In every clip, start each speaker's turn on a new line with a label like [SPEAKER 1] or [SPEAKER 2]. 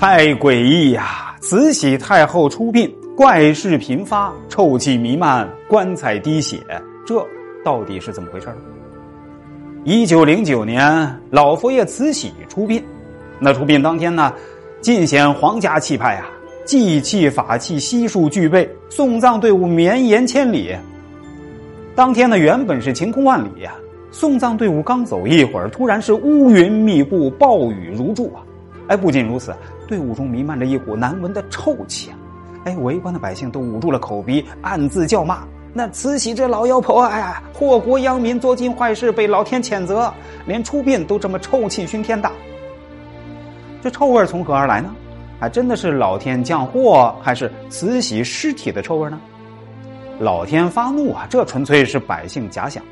[SPEAKER 1] 太诡异呀！慈禧太后出殡，怪事频发，臭气弥漫，棺材滴血，这到底是怎么回事呢？一九零九年，老佛爷慈禧出殡，那出殡当天呢，尽显皇家气派啊，祭器法器悉数具备，送葬队伍绵延千里。当天呢，原本是晴空万里呀，送葬队伍刚走一会儿，突然是乌云密布，暴雨如注啊！哎，不仅如此。队伍中弥漫着一股难闻的臭气啊！哎，围观的百姓都捂住了口鼻，暗自叫骂：“那慈禧这老妖婆，哎呀，祸国殃民，做尽坏事，被老天谴责，连出殡都这么臭气熏天的。这臭味从何而来呢？还真的是老天降祸，还是慈禧尸体的臭味呢？老天发怒啊！这纯粹是百姓假想的。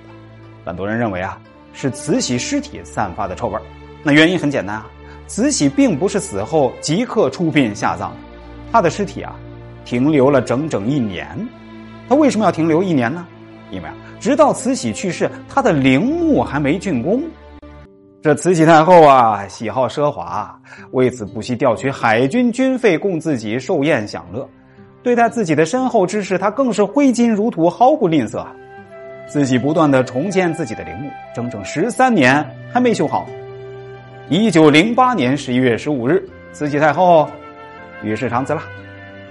[SPEAKER 1] 很多人认为啊，是慈禧尸体散发的臭味那原因很简单啊。慈禧并不是死后即刻出殡下葬，她的尸体啊，停留了整整一年。她为什么要停留一年呢？因为啊，直到慈禧去世，她的陵墓还没竣工。这慈禧太后啊，喜好奢华，为此不惜调取海军军费供自己寿宴享乐。对待自己的身后之事，她更是挥金如土，毫不吝啬。自己不断的重建自己的陵墓，整整十三年还没修好。一九零八年十一月十五日，慈禧太后与世长辞了。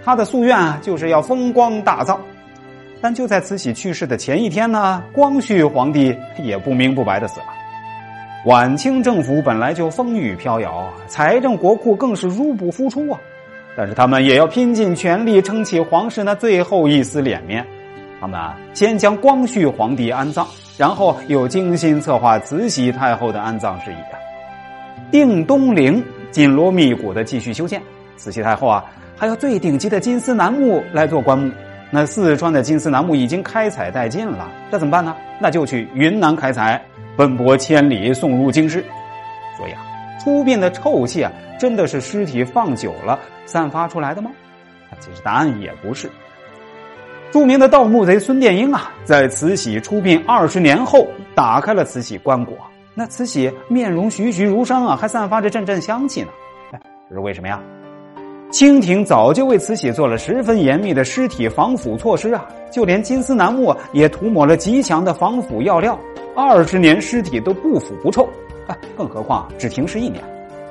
[SPEAKER 1] 她的夙愿啊，就是要风光大葬。但就在慈禧去世的前一天呢，光绪皇帝也不明不白的死了。晚清政府本来就风雨飘摇，财政国库更是入不敷出啊。但是他们也要拼尽全力撑起皇室那最后一丝脸面。他们啊，先将光绪皇帝安葬，然后又精心策划慈禧太后的安葬事宜啊。定东陵紧锣密鼓的继续修建，慈禧太后啊，还有最顶级的金丝楠木来做棺木。那四川的金丝楠木已经开采殆尽了，这怎么办呢？那就去云南开采，奔波千里送入京师。所以啊，出殡的臭气啊，真的是尸体放久了散发出来的吗？其实答案也不是。著名的盗墓贼孙殿英啊，在慈禧出殡二十年后，打开了慈禧棺椁。那慈禧面容栩栩如生啊，还散发着阵阵香气呢。哎，这是为什么呀？清廷早就为慈禧做了十分严密的尸体防腐措施啊，就连金丝楠木也涂抹了极强的防腐药料，二十年尸体都不腐不臭。更何况只停尸一年，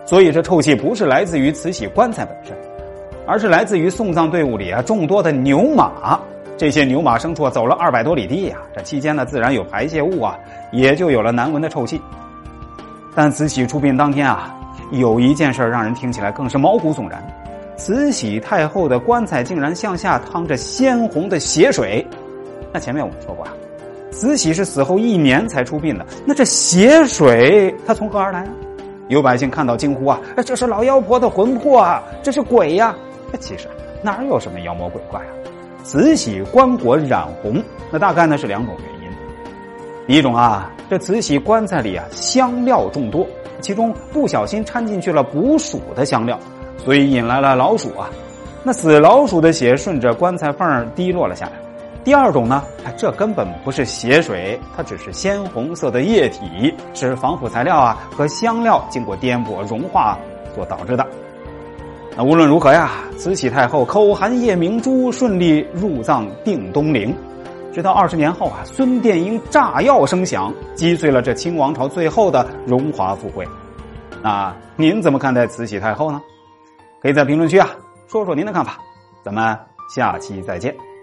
[SPEAKER 1] 所以这臭气不是来自于慈禧棺材本身，而是来自于送葬队伍里啊众多的牛马。这些牛马牲畜走了二百多里地呀，这期间呢自然有排泄物啊，也就有了难闻的臭气。但慈禧出殡当天啊，有一件事让人听起来更是毛骨悚然：慈禧太后的棺材竟然向下淌着鲜红的血水。那前面我们说过啊，慈禧是死后一年才出殡的，那这血水它从何而来啊？有百姓看到惊呼啊：“这是老妖婆的魂魄啊，这是鬼呀！”其实哪有什么妖魔鬼怪啊？慈禧棺椁染红，那大概呢是两种原因。一种啊，这慈禧棺材里啊香料众多，其中不小心掺进去了捕鼠的香料，所以引来了老鼠啊。那死老鼠的血顺着棺材缝滴落了下来。第二种呢，这根本不是血水，它只是鲜红色的液体，是防腐材料啊和香料经过颠簸融化所导致的。那无论如何呀，慈禧太后口含夜明珠，顺利入葬定东陵。直到二十年后啊，孙殿英炸药声响，击碎了这清王朝最后的荣华富贵。那您怎么看待慈禧太后呢？可以在评论区啊说说您的看法。咱们下期再见。